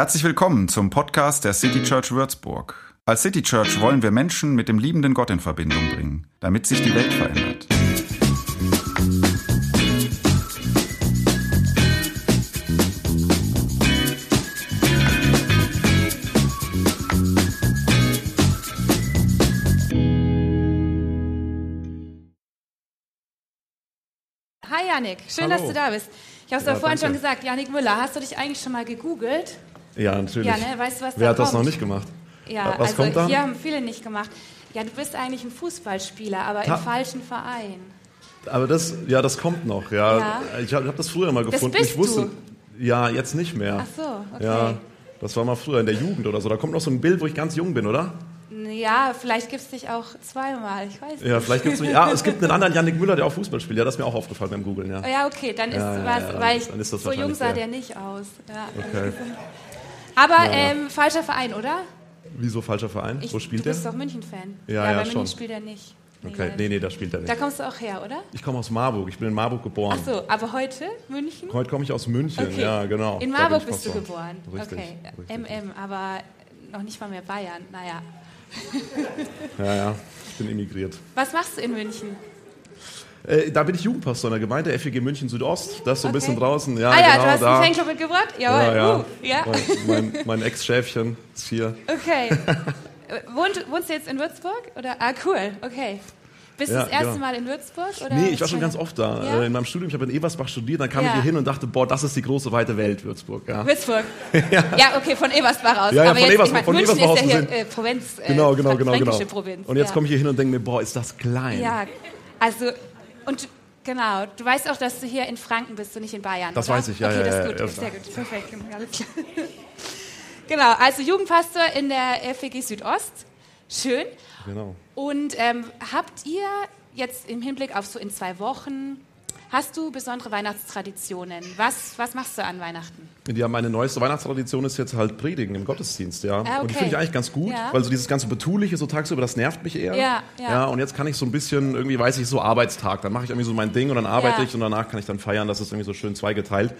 Herzlich willkommen zum Podcast der City Church Würzburg. Als City Church wollen wir Menschen mit dem liebenden Gott in Verbindung bringen, damit sich die Welt verändert. Hi Janik, schön, Hallo. dass du da bist. Ich habe es Ja, vorhin danke. schon gesagt, Janik Müller, hast du dich eigentlich schon mal gegoogelt? Ja, natürlich. Ja, ne? Weißt du, was Wer hat das kommt? noch nicht gemacht? Ja, Was also kommt da? hier haben viele nicht gemacht. Ja, du bist eigentlich ein Fußballspieler, aber Ta- im falschen Verein. Aber das, ja, das kommt noch. Ja, Ja. ich habe hab das früher mal gefunden. bist ich wusste, du? ja, jetzt nicht mehr. Ach so, okay. Ja, das war mal früher in der Jugend oder so. Da kommt noch so ein Bild, wo ich ganz jung bin, oder? Ja, vielleicht gibt es dich auch zweimal, ich weiß Ja, nicht. vielleicht gibt's mich. Ja, es gibt einen anderen Yannick Müller, der auch Fußball spielt. Ja, das ist mir auch aufgefallen beim Googlen. Ja. Ja, okay, dann ist Ja, ja, was, ja, dann- weil ich, dann ist das so jung sah der. der nicht aus. Ja. Okay. Aber Ja, ja. Ähm, falscher Verein, oder? Wieso falscher Verein? Ich, Wo spielt du der? bist doch München-Fan. Ja, ja, München schon. spielt er nicht. Okay, nee, nee, da spielt er Da nicht. kommst du auch her, oder? Ich komme aus Marburg. Ich bin in Marburg geboren. Ach so, aber heute München? Heute komme ich aus München. Okay. Ja, genau. In Da Marburg bist du geboren. Richtig, okay. richtig. MM, aber noch nicht mal mehr Bayern. Naja. Ja, ja. Ich bin emigriert. Was machst du in München? Äh, da bin ich Jugendpastor in der Gemeinde FEG München Südost. Das ist so ein Okay. bisschen draußen. Ja, ah ja, genau, du hast da. einen Fanclub mitgebracht? Jawohl. Ja, ja. Uh, ja. Mein, mein, Ex-Schäfchen ist hier. Okay. Äh, Wohnt, wohnst du jetzt in Würzburg? Oder? Ah, cool. Okay. Bist du Ja, das erste genau. Mal in Würzburg? Oder Nee, ich war schon ganz oft da. Ja? Äh, In meinem Studium, ich habe in Ebersbach studiert, dann kam Ja. ich hier hin und dachte, boah, das ist die große, weite Welt, Würzburg. Ja. Würzburg. ja. okay, von Ebersbach aus. Ja, ja, Aber von jetzt, Ebersbach- ich mein, von München Ebersbach ist ja aus hier äh, Provinz. Äh, Genau, genau, genau, genau. Provinz. Und jetzt ja. komme ich hier hin und denke mir, boah, ist das klein. Ja, also, und genau, du weißt auch, dass du hier in Franken bist und nicht in Bayern. Das oder? weiß ich, ja, Okay, ja, das ist gut, ja. sehr gut, perfekt. Alles klar. Genau, also Jugendpastor in der FEG Südost. Schön. Genau. Und ähm, habt ihr jetzt im Hinblick auf so in zwei Wochen, hast du besondere Weihnachtstraditionen? Was, was machst du an Weihnachten? Ja, meine neueste Weihnachtstradition ist jetzt halt Predigen im Gottesdienst, ja. Ah, Und die okay. finde ich eigentlich ganz gut, Ja. weil so dieses ganze Betuliche so tagsüber, das nervt mich eher. Ja, ja. und jetzt kann ich so ein bisschen, irgendwie weiß ich, so Arbeitstag, dann mache ich irgendwie so mein Ding und dann arbeite Ja. ich und danach kann ich dann feiern, das ist irgendwie so schön zweigeteilt.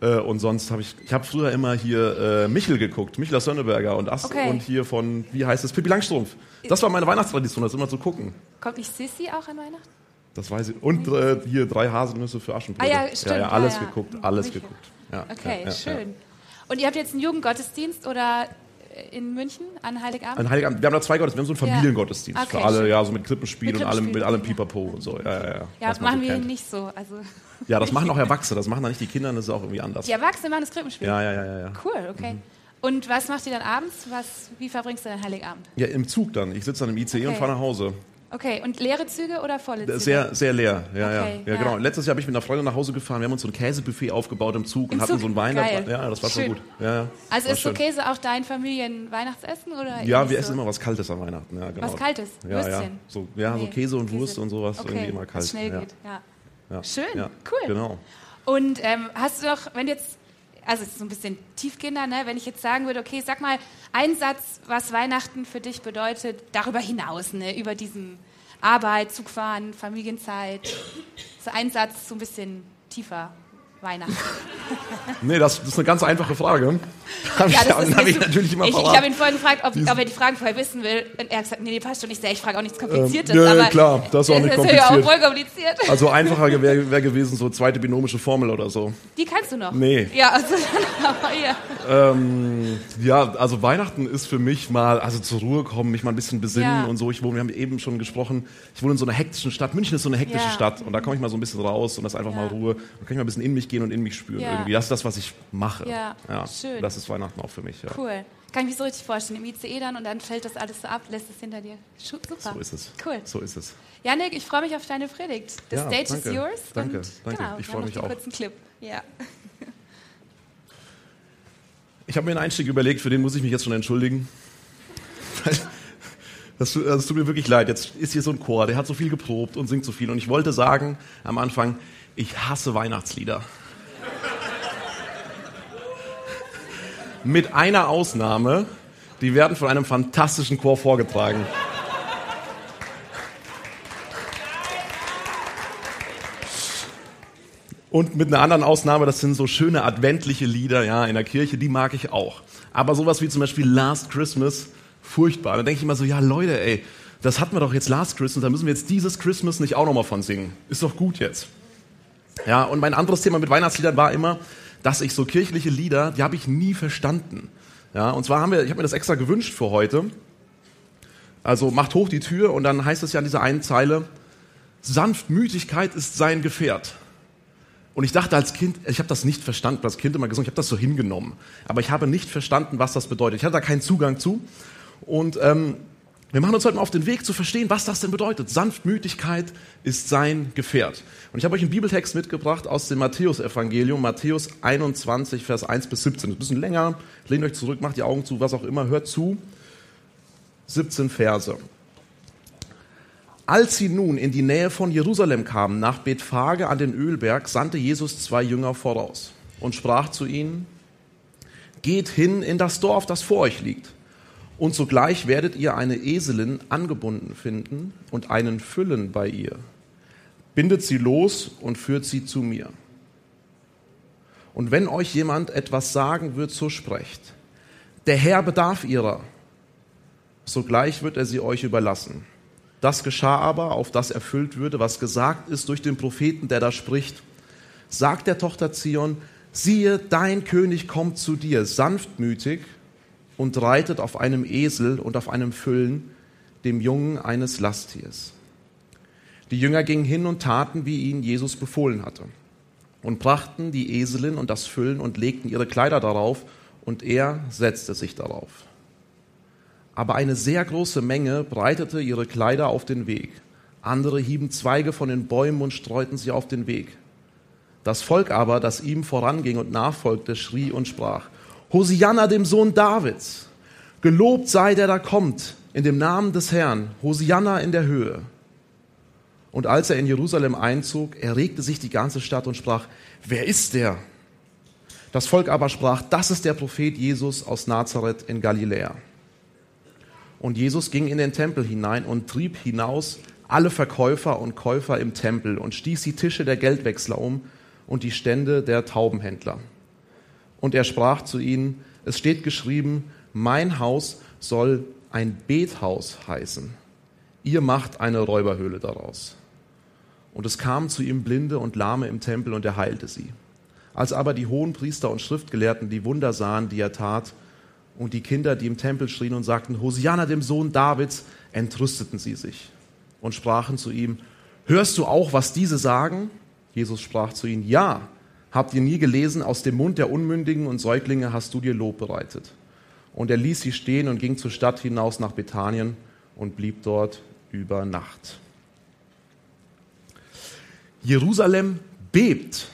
Äh, Und sonst habe ich, ich habe früher immer hier äh, Michel geguckt, Michel Sönneberger und Ast Okay. und hier von, wie heißt es, Pippi Langstrumpf. Das war meine Weihnachtstradition, das immer zu gucken. Kommt nicht Sissi auch an Weihnachten? Das weiß ich. Und äh, hier drei Haselnüsse für Aschenbrödel. Ah ja, stimmt, Ja, ja, alles ja. geguckt, alles Michel. geguckt. Ja, Okay, schön. Und ihr habt jetzt einen Jugendgottesdienst oder äh, in München an Heiligabend? Ein Heiligabend. Wir haben da zwei Gottesdienste. Wir haben so einen. Familiengottesdienst Okay, für alle, schön. ja, so mit Krippenspiel Mit und allem, mit allem. Pipapo und so. Ja, ja, ja. ja, machen so wir kennt. nicht so. Also, Ja, das machen auch Erwachsene, das machen dann nicht die Kinder, das ist auch irgendwie anders. die Erwachsenen machen das Krippenspiel. Ja, ja, ja, ja. Cool, okay. Und was macht ihr dann abends? Was, wie verbringst du deinen Heiligabend? Ja, im Zug dann. Ich sitze dann im ICE und Okay. fahre nach Hause. Okay, und leere Züge oder volle Züge? Sehr, sehr leer. Ja, Okay, ja. ja, genau. Letztes Jahr bin ich mit einer Freundin nach Hause gefahren. Wir haben uns so ein Käsebuffet aufgebaut im Zug Im und hatten Zug? so ein Weihnachten. Ja, das war schon gut. Ja. Also ist so. Käse auch dein Familien-Weihnachtsessen? Oder Ja, wir so? essen immer was Kaltes an Weihnachten. Ja, genau. Was Kaltes? Ja, ja. So, ja, so Nee, Käse und Käse. Wurst und sowas. Okay, Irgendwie immer kalt. was schnell geht, ja. Ja. Schön, ja. cool. Genau. Und ähm, hast du noch, wenn du jetzt, also so ein bisschen tiefgehender, ne? wenn ich jetzt sagen würde, okay, sag mal einen Satz, was Weihnachten für dich bedeutet, darüber hinaus, ne? über diesen Arbeit, Zugfahren, Familienzeit. So ein Satz, so ein bisschen tiefer. Weihnachten. Nee, das, das ist eine ganz einfache Frage. Hab ich, Ja, das ist hab ich natürlich immer Ich, ich habe ihn vorhin gefragt, ob, ob er die Fragen vorher wissen will. Und er hat gesagt, nee, nee, passt schon. Ich sage, ich frage auch nichts Kompliziertes. Ähm, ja, klar, das ist auch nicht Das ist ja auch kompliziert. voll kompliziert. Also einfacher wäre wär gewesen, so zweite binomische Formel oder so. Die kannst du noch. Nee. Ja, also, ja. Ähm, ja, also Weihnachten ist für mich mal, also zur Ruhe kommen, mich mal ein bisschen besinnen Ja. und so. Ich wohne, wir haben eben schon gesprochen, ich wohne in so einer hektischen Stadt. München ist so eine hektische. Stadt und da komme ich mal so ein bisschen raus und das ist einfach mal Ruhe. Da kann ich mal ein bisschen in mich gehen und in mich spüren. Irgendwie. Das ist das, was ich mache. Ja, schön. Das ist Weihnachten auch für mich. Cool. Kann ich mir so richtig vorstellen. Im ICE dann und dann fällt das alles so ab, lässt es hinter dir. Super. So ist es. Cool. So ist es. Janik, ich freue mich auf deine Predigt. The Ja, stage danke. is yours. Danke, und, danke. Genau, Ich wir freu haben mich auch. kurzen Clip. Ja. Ich habe mir einen Einstieg überlegt, für den muss ich mich jetzt schon entschuldigen. Das, tut- das tut mir wirklich leid. Jetzt ist hier so ein Chor, der hat so viel geprobt und singt so viel. Und ich wollte sagen am Anfang, ich hasse Weihnachtslieder. Mit einer Ausnahme, die werden von einem fantastischen Chor vorgetragen. Und mit einer anderen Ausnahme, das sind so schöne adventliche Lieder, ja, in der Kirche, die mag ich auch. Aber sowas wie zum Beispiel Last Christmas, furchtbar. Da denke ich immer so, ja Leute, ey, das hatten wir doch jetzt Last Christmas, da müssen wir jetzt dieses Christmas nicht auch nochmal von singen. Ist doch gut jetzt. Ja, und mein anderes Thema mit Weihnachtsliedern war immer, dass ich so kirchliche Lieder, die habe ich nie verstanden. Ja, und zwar haben wir, ich habe mir das extra gewünscht für heute. Also macht hoch die Tür und dann heißt es ja in dieser einen Zeile, Sanftmütigkeit ist sein Gefährt. Und ich dachte als Kind, ich habe das nicht verstanden, als Kind immer gesungen, ich habe das so hingenommen. Aber ich habe nicht verstanden, was das bedeutet. Ich hatte da keinen Zugang zu. Und ähm, wir machen uns heute mal auf den Weg zu verstehen, was das denn bedeutet. Sanftmütigkeit ist sein Gefährt. Und ich habe euch einen Bibeltext mitgebracht aus dem Matthäus-Evangelium, Matthäus 21, Vers 1 bis 17. Das ist ein bisschen länger. Lehnt euch zurück, macht die Augen zu, was auch immer, hört zu. 17 Verse. Als sie nun in die Nähe von Jerusalem kamen, nach Bethphage an den Ölberg, sandte Jesus zwei Jünger voraus und sprach zu ihnen, Geht hin in das Dorf, das vor euch liegt, und sogleich werdet ihr eine Eselin angebunden finden und einen Füllen bei ihr. Bindet sie los und führt sie zu mir. Und wenn euch jemand etwas sagen wird, so sprecht. Der Herr bedarf ihrer, sogleich wird er sie euch überlassen. Das geschah aber, auf das erfüllt würde, was gesagt ist durch den Propheten, der da spricht. Sagt der Tochter Zion, siehe, dein König kommt zu dir, sanftmütig und reitet auf einem Esel und auf einem Füllen, dem Jungen eines Lasttiers. Die Jünger gingen hin und taten, wie ihnen Jesus befohlen hatte, und brachten die Eselin und das Füllen und legten ihre Kleider darauf, und er setzte sich darauf aber eine sehr große Menge breitete ihre Kleider auf den Weg. Andere hieben Zweige von den Bäumen und streuten sie auf den Weg. Das Volk aber, das ihm voranging und nachfolgte, schrie und sprach, Hosianna dem Sohn Davids, gelobt sei der da kommt, in dem Namen des Herrn, Hosianna in der Höhe. Und als er in Jerusalem einzog, erregte sich die ganze Stadt und sprach, wer ist der? Das Volk aber sprach, das ist der Prophet Jesus aus Nazareth in Galiläa. Und Jesus ging in den Tempel hinein und trieb hinaus alle Verkäufer und Käufer im Tempel und stieß die Tische der Geldwechsler um und die Stände der Taubenhändler. Und er sprach zu ihnen, es steht geschrieben, mein Haus soll ein Bethaus heißen. Ihr macht eine Räuberhöhle daraus. Und es kamen zu ihm Blinde und Lahme im Tempel und er heilte sie. Als aber die hohen Priester und Schriftgelehrten die Wunder sahen, die er tat, und die Kinder, die im Tempel schrien und sagten, Hosianna dem Sohn Davids, entrüsteten sie sich und sprachen zu ihm, hörst du auch, was diese sagen? Jesus sprach zu ihnen, ja, habt ihr nie gelesen, aus dem Mund der Unmündigen und Säuglinge hast du dir Lob bereitet. Und er ließ sie stehen und ging zur Stadt hinaus nach Bethanien und blieb dort über Nacht. Jerusalem bebt.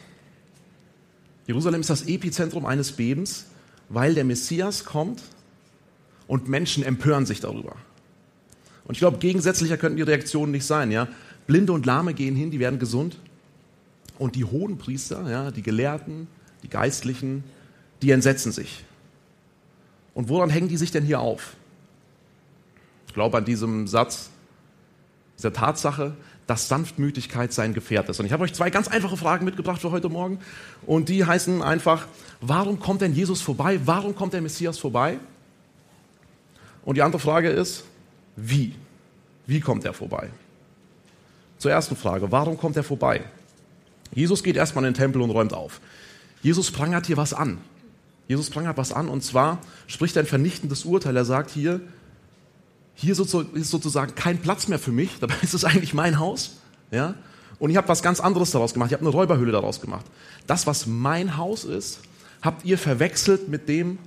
Jerusalem ist das Epizentrum eines Bebens weil der Messias kommt und Menschen empören sich darüber. Und ich glaube, gegensätzlicher könnten die Reaktionen nicht sein. Ja? Blinde und Lahme gehen hin, die werden gesund. Und die hohen Priester, ja, die Gelehrten, die Geistlichen, die entsetzen sich. Und woran hängen die sich denn hier auf? Ich glaube an diesem Satz, dieser Tatsache, dass Sanftmütigkeit sein Gefährt ist. Und ich habe euch zwei ganz einfache Fragen mitgebracht für heute Morgen. Und die heißen einfach, warum kommt denn Jesus vorbei? Warum kommt der Messias vorbei? Und die andere Frage ist, wie? Wie kommt er vorbei? Zur ersten Frage, warum kommt er vorbei? Jesus geht erstmal in den Tempel und räumt auf. Jesus prangert hier was an. Jesus prangert was an und zwar spricht er ein vernichtendes Urteil. Er sagt hier, hier ist sozusagen kein Platz mehr für mich, dabei ist es eigentlich mein Haus. Ja? Und ich habe was ganz anderes daraus gemacht. Ich habe eine Räuberhöhle daraus gemacht. Das, was mein Haus ist, habt ihr verwechselt mit dem,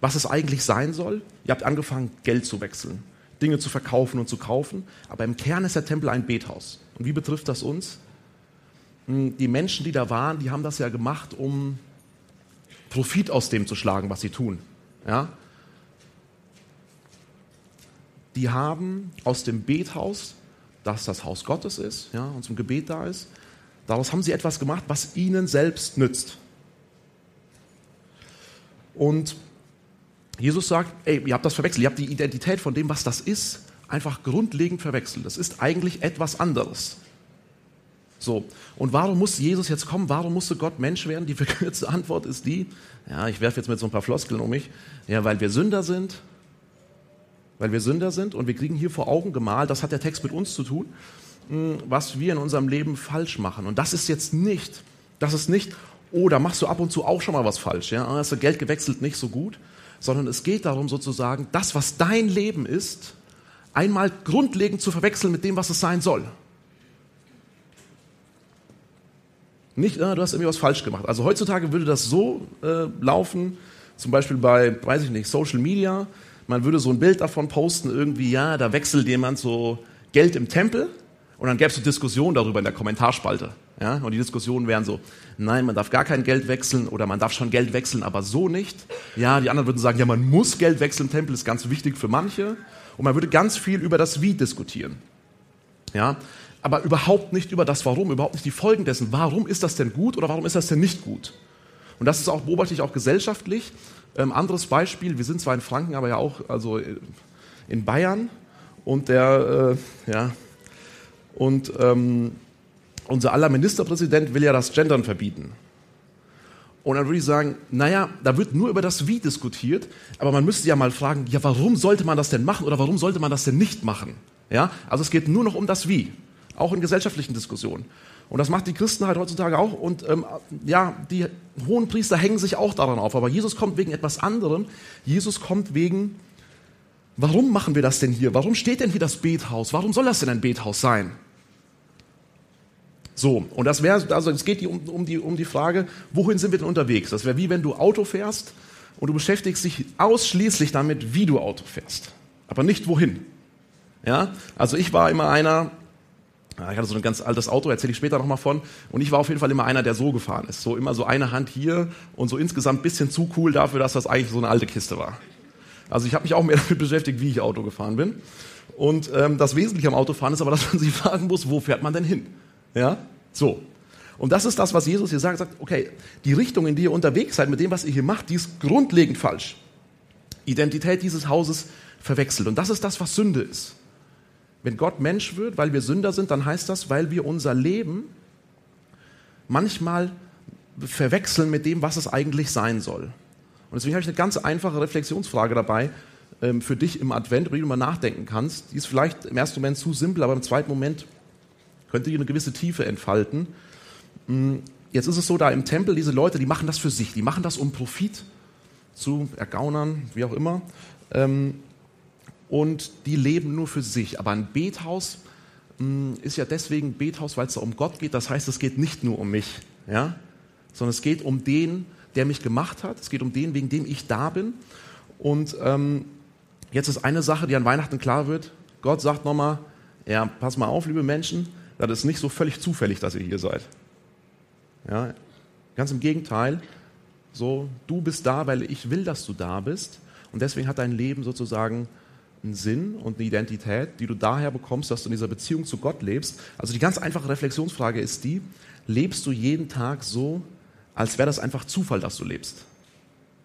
was es eigentlich sein soll. Ihr habt angefangen, Geld zu wechseln, Dinge zu verkaufen und zu kaufen. Aber im Kern ist der Tempel ein Bethaus. Und wie betrifft das uns? Hm, die Menschen, die da waren, die haben das ja gemacht, um Profit aus dem zu schlagen, was sie tun. Ja? die haben aus dem Bethaus, das das Haus Gottes ist, ja, und zum Gebet da ist, daraus haben sie etwas gemacht, was ihnen selbst nützt. Und Jesus sagt, ey, ihr habt das verwechselt, ihr habt die Identität von dem, was das ist, einfach grundlegend verwechselt. Das ist eigentlich etwas anderes. So. Und warum muss Jesus jetzt kommen? Warum musste Gott Mensch werden? Die verkürzte Antwort ist die, ja, ich werfe jetzt mit so ein paar Floskeln um mich, ja, weil wir Sünder sind, weil wir Sünder sind und wir kriegen hier vor Augen gemalt, das hat der Text mit uns zu tun, hm, was wir in unserem Leben falsch machen. Und das ist jetzt nicht, das ist nicht, oh, da machst du ab und zu auch schon mal was falsch, ja, hast du Geld gewechselt, nicht so gut, sondern es geht darum sozusagen, das, was dein Leben ist, einmal grundlegend zu verwechseln mit dem, was es sein soll. Nicht, ah, du hast irgendwie was falsch gemacht. Also heutzutage würde das so äh, laufen, zum Beispiel bei, weiß ich nicht, Social Media. Man würde so ein Bild davon posten, irgendwie, ja, da wechselt jemand so Geld im Tempel und dann gäbe es so Diskussionen darüber in der Kommentarspalte. Ja? Und die Diskussionen wären so, nein, man darf gar kein Geld wechseln oder man darf schon Geld wechseln, aber so nicht. Ja, die anderen würden sagen, ja, man muss Geld wechseln im Tempel, ist ganz wichtig für manche. Und man würde ganz viel über das Wie diskutieren. Ja, aber überhaupt nicht über das Warum, überhaupt nicht die Folgen dessen. Warum ist das denn gut oder warum ist das denn nicht gut? Und das ist auch, beobachte ich auch gesellschaftlich. Ähm, anderes Beispiel, wir sind zwar in Franken, aber ja auch also äh, in Bayern und der, äh, ja, und ähm, unser aller Ministerpräsident will ja das Gendern verbieten. Und dann würde ich sagen, naja, da wird nur über das Wie diskutiert, aber man müsste ja mal fragen, ja, warum sollte man das denn machen oder warum sollte man das denn nicht machen? Ja, also es geht nur noch um das Wie, auch in gesellschaftlichen Diskussionen. Und das macht die Christen halt heutzutage auch. Und ähm, ja, die hohen Priester hängen sich auch daran auf. Aber Jesus kommt wegen etwas anderem. Jesus kommt wegen, warum machen wir das denn hier? Warum steht denn hier das Bethaus? Warum soll das denn ein Bethaus sein? So, und das wäre, also es geht um, um, die, um die Frage, wohin sind wir denn unterwegs? Das wäre wie wenn du Auto fährst und du beschäftigst dich ausschließlich damit, wie du Auto fährst, aber nicht wohin. Ja, also ich war immer einer, ich hatte so ein ganz altes Auto, erzähle ich später nochmal von, und ich war auf jeden Fall immer einer, der so gefahren ist. So immer so eine Hand hier und so insgesamt bisschen zu cool dafür, dass das eigentlich so eine alte Kiste war. Also ich habe mich auch mehr damit beschäftigt, wie ich Auto gefahren bin. Und ähm, das Wesentliche am Autofahren ist aber, dass man sich fragen muss, wo fährt man denn hin? Ja? So. Und das ist das, was Jesus hier sagt. Er sagt, okay, die Richtung, in die ihr unterwegs seid, mit dem, was ihr hier macht, die ist grundlegend falsch. Identität dieses Hauses verwechselt. Und das ist das, was Sünde ist. Wenn Gott Mensch wird, weil wir Sünder sind, dann heißt das, weil wir unser Leben manchmal verwechseln mit dem, was es eigentlich sein soll. Und deswegen habe ich eine ganz einfache Reflexionsfrage dabei ähm, für dich im Advent, über die du mal nachdenken kannst. Die ist vielleicht im ersten Moment zu simpel, aber im zweiten Moment könnte hier eine gewisse Tiefe entfalten. Hm, jetzt ist es so, da im Tempel, diese Leute, die machen das für sich, die machen das um Profit zu ergaunern, wie auch immer. Und die leben nur für sich. Aber ein Bethaus hm, ist ja deswegen Bethaus, weil es da um Gott geht. Das heißt, es geht nicht nur um mich, ja? sondern es geht um den, der mich gemacht hat. Es geht um den, wegen dem ich da bin. Und ähm, jetzt ist eine Sache, die an Weihnachten klar wird. Gott sagt nochmal, ja, pass mal auf, liebe Menschen, das ist nicht so völlig zufällig, dass ihr hier seid. Ja, ganz im Gegenteil. So, du bist da, weil ich will, dass du da bist. Und deswegen hat dein Leben sozusagen einen Sinn und eine Identität, die du daher bekommst, dass du in dieser Beziehung zu Gott lebst. Also die ganz einfache Reflexionsfrage ist die, lebst du jeden Tag so, als wäre das einfach Zufall, dass du lebst?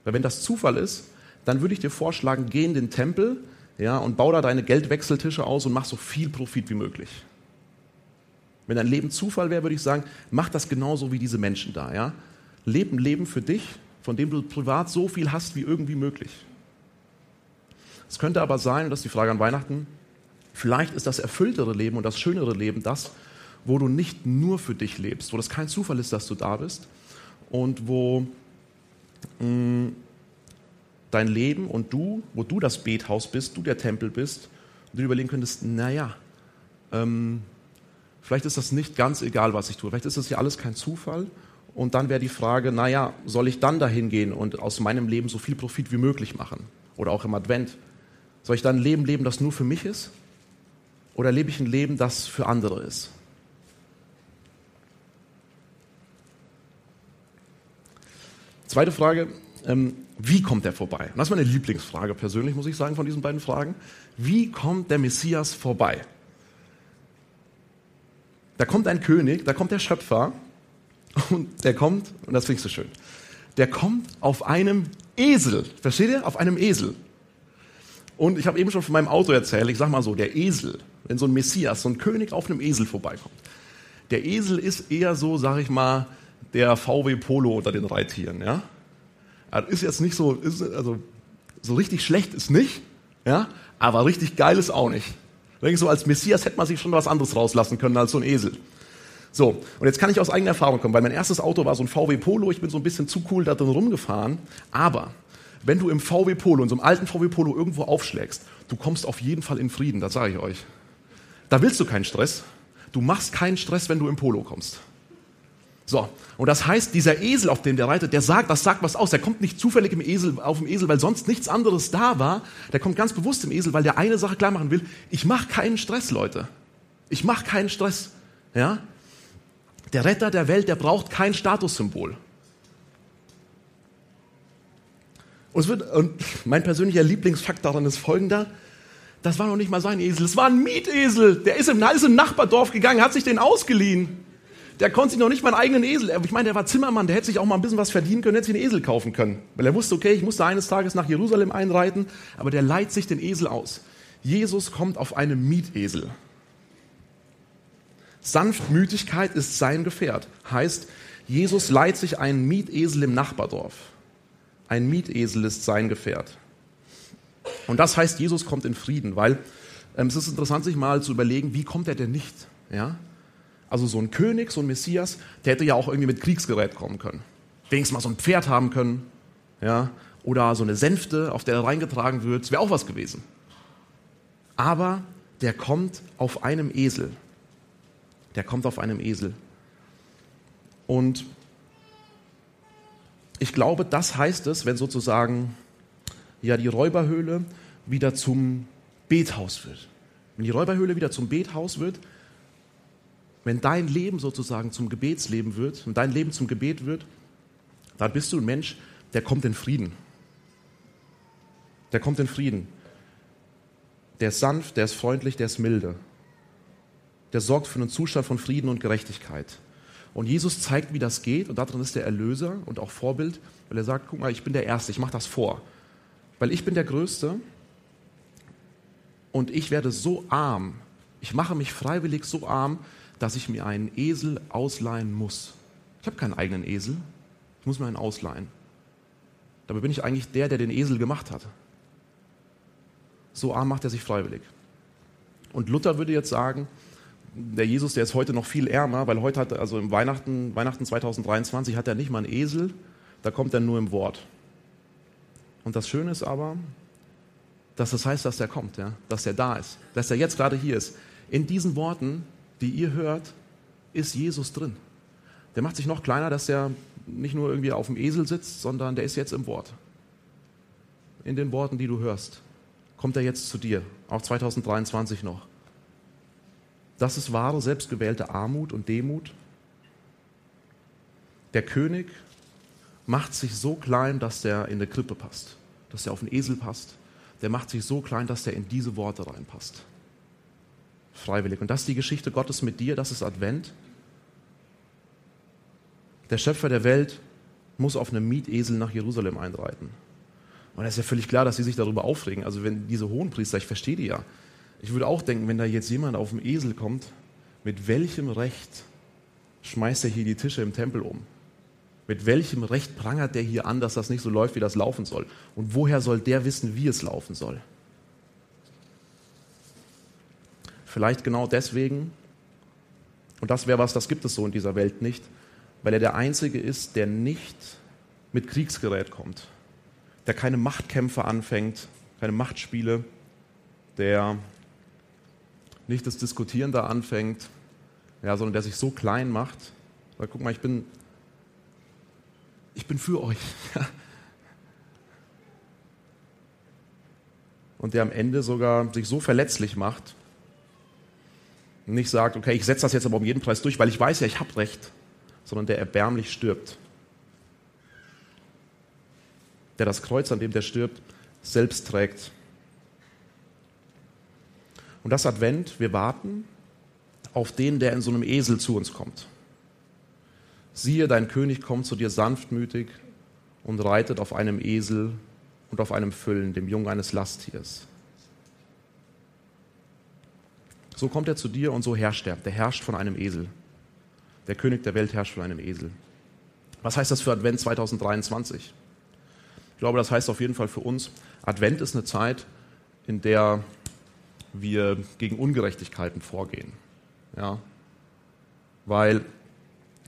Weil wenn das Zufall ist, dann würde ich dir vorschlagen, geh in den Tempel ja, und bau da deine Geldwechseltische aus und mach so viel Profit wie möglich. Wenn dein Leben Zufall wäre, würde ich sagen, mach das genauso wie diese Menschen da. Ja? Leb ein Leben für dich, von dem du privat so viel hast wie irgendwie möglich. Es könnte aber sein, und das ist die Frage an Weihnachten, vielleicht ist das erfülltere Leben und das schönere Leben das, wo du nicht nur für dich lebst, wo das kein Zufall ist, dass du da bist und wo mh, mm, dein Leben und du, wo du das Bethaus bist, du der Tempel bist, und du überlegen könntest, naja, ähm, Vielleicht ist das nicht ganz egal, was ich tue. Vielleicht ist das ja alles kein Zufall. Und dann wäre die Frage, naja, soll ich dann dahin gehen und aus meinem Leben so viel Profit wie möglich machen? Oder auch im Advent. Soll ich dann ein Leben leben, das nur für mich ist? Oder lebe ich ein Leben, das für andere ist? Zweite Frage, ähm, wie kommt er vorbei? Das ist meine Lieblingsfrage persönlich, muss ich sagen, von diesen beiden Fragen. Wie kommt der Messias vorbei? Da kommt ein König, da kommt der Schöpfer und der kommt, und das finde ich so schön, der kommt auf einem Esel. Versteht ihr? Auf einem Esel. Und ich habe eben schon von meinem Auto erzählt, ich sage mal so, der Esel, wenn so ein Messias, so ein König auf einem Esel vorbeikommt, Der Esel ist eher so, sag ich mal, der VW Polo unter den Reittieren. Ja? Also ist jetzt nicht so, ist, also so richtig schlecht ist nicht, ja? aber richtig geil ist auch nicht. Denke so, als Messias hätte man sich schon was anderes rauslassen können als so ein Esel. So, und jetzt kann ich aus eigener Erfahrung kommen, weil mein erstes Auto war so ein VW Polo, ich bin so ein bisschen zu cool da drin rumgefahren, aber wenn du im VW Polo, in so einem alten VW Polo irgendwo aufschlägst, du kommst auf jeden Fall in Frieden, das sage ich euch. Da willst du keinen Stress. Du machst keinen Stress, wenn du im Polo kommst. So, und das heißt, dieser Esel, auf dem der reitet, der sagt, das sagt was aus. Der kommt nicht zufällig im Esel, auf dem Esel, weil sonst nichts anderes da war. Der kommt ganz bewusst im Esel, weil der eine Sache klar machen will. Ich mache keinen Stress, Leute. Ich mache keinen Stress. Ja? Der Retter der Welt, der braucht kein Statussymbol. Und, wird, und mein persönlicher Lieblingsfakt daran ist folgender. Das war noch nicht mal sein Esel, es war ein Mietesel. Der ist im, ist im Nachbardorf gegangen, hat sich den ausgeliehen. Der konnte sich noch nicht mal einen eigenen Esel. Ich meine, der war Zimmermann, der hätte sich auch mal ein bisschen was verdienen können, hätte sich einen Esel kaufen können. Weil er wusste, okay, ich musste eines Tages nach Jerusalem einreiten, aber der leiht sich den Esel aus. Jesus kommt auf einem Mietesel. Sanftmütigkeit ist sein Gefährt. Heißt, Jesus leiht sich einen Mietesel im Nachbardorf. Ein Mietesel ist sein Gefährt. Und das heißt, Jesus kommt in Frieden, weil ähm, es ist interessant, sich mal zu überlegen, wie kommt er denn nicht? Ja? Also so ein König, so ein Messias, der hätte ja auch irgendwie mit Kriegsgerät kommen können. Wenigstens mal so ein Pferd haben können, ja, oder so eine Sänfte, auf der er reingetragen wird, das wäre auch was gewesen. Aber der kommt auf einem Esel. Der kommt auf einem Esel. Und ich glaube, das heißt es, wenn sozusagen ja die Räuberhöhle wieder zum Bethaus wird. Wenn die Räuberhöhle wieder zum Bethaus wird, wenn dein Leben sozusagen zum Gebetsleben wird, wenn dein Leben zum Gebet wird, dann bist du ein Mensch, der kommt in Frieden. Der kommt in Frieden. Der ist sanft, der ist freundlich, der ist milde. Der sorgt für einen Zustand von Frieden und Gerechtigkeit. Und Jesus zeigt, wie das geht, und darin ist der Erlöser und auch Vorbild, weil er sagt, guck mal, ich bin der Erste, ich mache das vor. Weil ich bin der Größte und ich werde so arm, ich mache mich freiwillig so arm, dass ich mir einen Esel ausleihen muss. Ich habe keinen eigenen Esel, ich muss mir einen ausleihen. Dabei bin ich eigentlich der, der den Esel gemacht hat. So arm macht er sich freiwillig. Und Luther würde jetzt sagen, der Jesus, der ist heute noch viel ärmer, weil heute hat, also im Weihnachten, Weihnachten 2023 hat er nicht mal einen Esel, da kommt er nur im Wort. Und das Schöne ist aber, dass das heißt, dass er kommt, ja? dass er da ist, dass er jetzt gerade hier ist. In diesen Worten die ihr hört, ist Jesus drin. Der macht sich noch kleiner, dass er nicht nur irgendwie auf dem Esel sitzt, sondern der ist jetzt im Wort. In den Worten, die du hörst, kommt er jetzt zu dir, auch 2023 noch. Das ist wahre, selbstgewählte Armut und Demut. Der König macht sich so klein, dass er in eine Krippe passt, dass er auf den Esel passt. Der macht sich so klein, dass er in diese Worte reinpasst freiwillig. Und das ist die Geschichte Gottes mit dir, das ist Advent. Der Schöpfer der Welt muss auf einem Mietesel nach Jerusalem einreiten. Und es ist ja völlig klar, dass sie sich darüber aufregen. Also wenn diese Hohenpriester, ich verstehe die ja. Ich würde auch denken, wenn da jetzt jemand auf dem Esel kommt, mit welchem Recht schmeißt er hier die Tische im Tempel um? Mit welchem Recht prangert der hier an, dass das nicht so läuft, wie das laufen soll? Und woher soll der wissen, wie es laufen soll? Vielleicht genau deswegen, und das wäre was, das gibt es so in dieser Welt nicht, weil er der Einzige ist, der nicht mit Kriegsgerät kommt, der keine Machtkämpfe anfängt, keine Machtspiele, der nicht das Diskutieren da anfängt, ja, sondern der sich so klein macht, weil guck mal, ich bin, ich bin für euch. Und der am Ende sogar sich so verletzlich macht, nicht sagt, okay, ich setze das jetzt aber um jeden Preis durch, weil ich weiß ja, ich habe recht, sondern der erbärmlich stirbt. Der das Kreuz, an dem der stirbt, selbst trägt. Und das Advent, wir warten auf den, der in so einem Esel zu uns kommt. Siehe, dein König kommt zu dir sanftmütig und reitet auf einem Esel und auf einem Füllen, dem Jungen eines Lasttiers. So kommt er zu dir und so herrscht er. Der herrscht von einem Esel. Der König der Welt herrscht von einem Esel. Was heißt das für Advent 2023? Ich glaube, das heißt auf jeden Fall für uns, Advent ist eine Zeit, in der wir gegen Ungerechtigkeiten vorgehen. Ja? Weil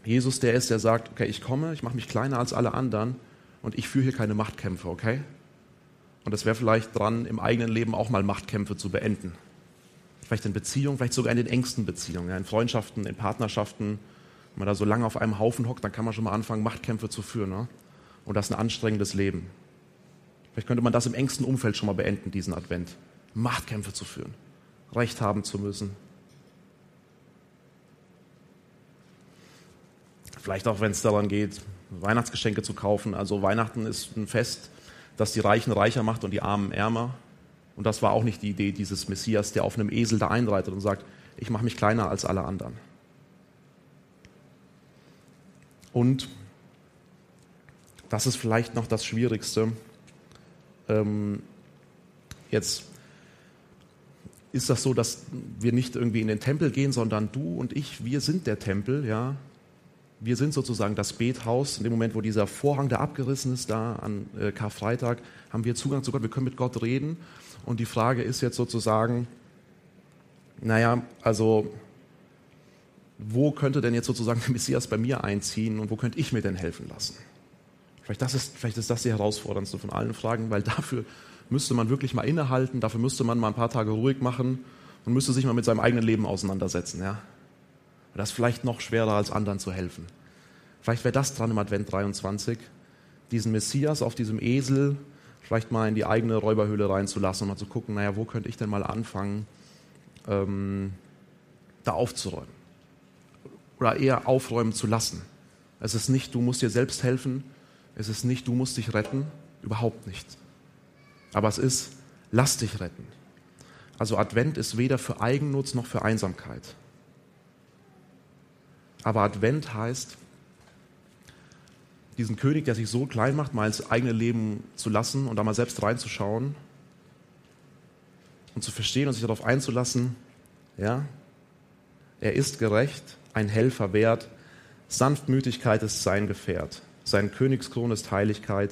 Jesus der ist, der sagt, okay, ich komme, ich mache mich kleiner als alle anderen und ich führe hier keine Machtkämpfe, okay? Und es wäre vielleicht dran, im eigenen Leben auch mal Machtkämpfe zu beenden. Vielleicht in Beziehungen, vielleicht sogar in den engsten Beziehungen, ja, in Freundschaften, in Partnerschaften. Wenn man da so lange auf einem Haufen hockt, dann kann man schon mal anfangen, Machtkämpfe zu führen. Ne? Und das ist ein anstrengendes Leben. Vielleicht könnte man das im engsten Umfeld schon mal beenden, diesen Advent. Machtkämpfe zu führen, Recht haben zu müssen. Vielleicht auch, wenn es daran geht, Weihnachtsgeschenke zu kaufen. Also Weihnachten ist ein Fest, das die Reichen reicher macht und die Armen ärmer. Und das war auch nicht die Idee dieses Messias, der auf einem Esel da einreitet und sagt, ich mache mich kleiner als alle anderen. Und das ist vielleicht noch das Schwierigste. Ähm, jetzt ist das so, dass wir nicht irgendwie in den Tempel gehen, sondern du und ich, wir sind der Tempel, ja wir sind sozusagen das Bethaus. In dem Moment, wo dieser Vorhang da abgerissen ist, da an äh, Karfreitag, haben wir Zugang zu Gott. Wir können mit Gott reden. Und die Frage ist jetzt sozusagen, naja, also wo könnte denn jetzt sozusagen der Messias bei mir einziehen und wo könnte ich mir denn helfen lassen? Vielleicht, das ist, vielleicht ist das die herausforderndste von allen Fragen, weil dafür müsste man wirklich mal innehalten, dafür müsste man mal ein paar Tage ruhig machen und müsste sich mal mit seinem eigenen Leben auseinandersetzen. Ja? das ist vielleicht noch schwerer als anderen zu helfen. Vielleicht wäre das dran im Advent 23, diesen Messias auf diesem Esel vielleicht mal in die eigene Räuberhöhle reinzulassen und mal zu gucken, naja, wo könnte ich denn mal anfangen, ähm, da aufzuräumen? Oder eher aufräumen zu lassen. Es ist nicht, du musst dir selbst helfen, es ist nicht, du musst dich retten, überhaupt nicht. Aber es ist, lass dich retten. Also Advent ist weder für Eigennutz noch für Einsamkeit. Aber Advent heißt, diesen König, der sich so klein macht, mal ins eigene Leben zu lassen und da mal selbst reinzuschauen und zu verstehen und sich darauf einzulassen, ja, er ist gerecht, ein Helfer wert, Sanftmütigkeit ist sein Gefährt, sein Königskron ist Heiligkeit,